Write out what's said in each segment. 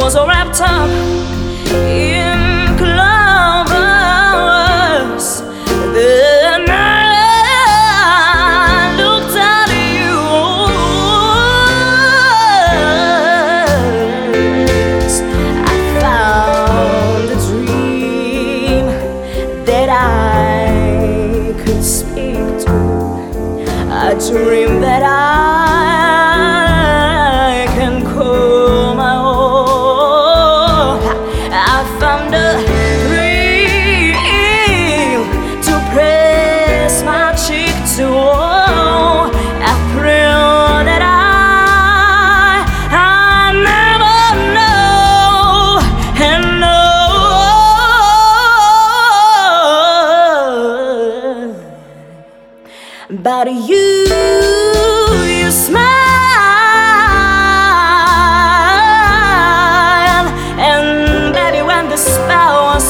was wrapped up in clovers. The night looked at you. I found a dream that I could speak to, a dream that I to. A that I I never know and. But you, you smile, and baby, when the spell was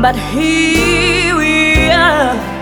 but here we are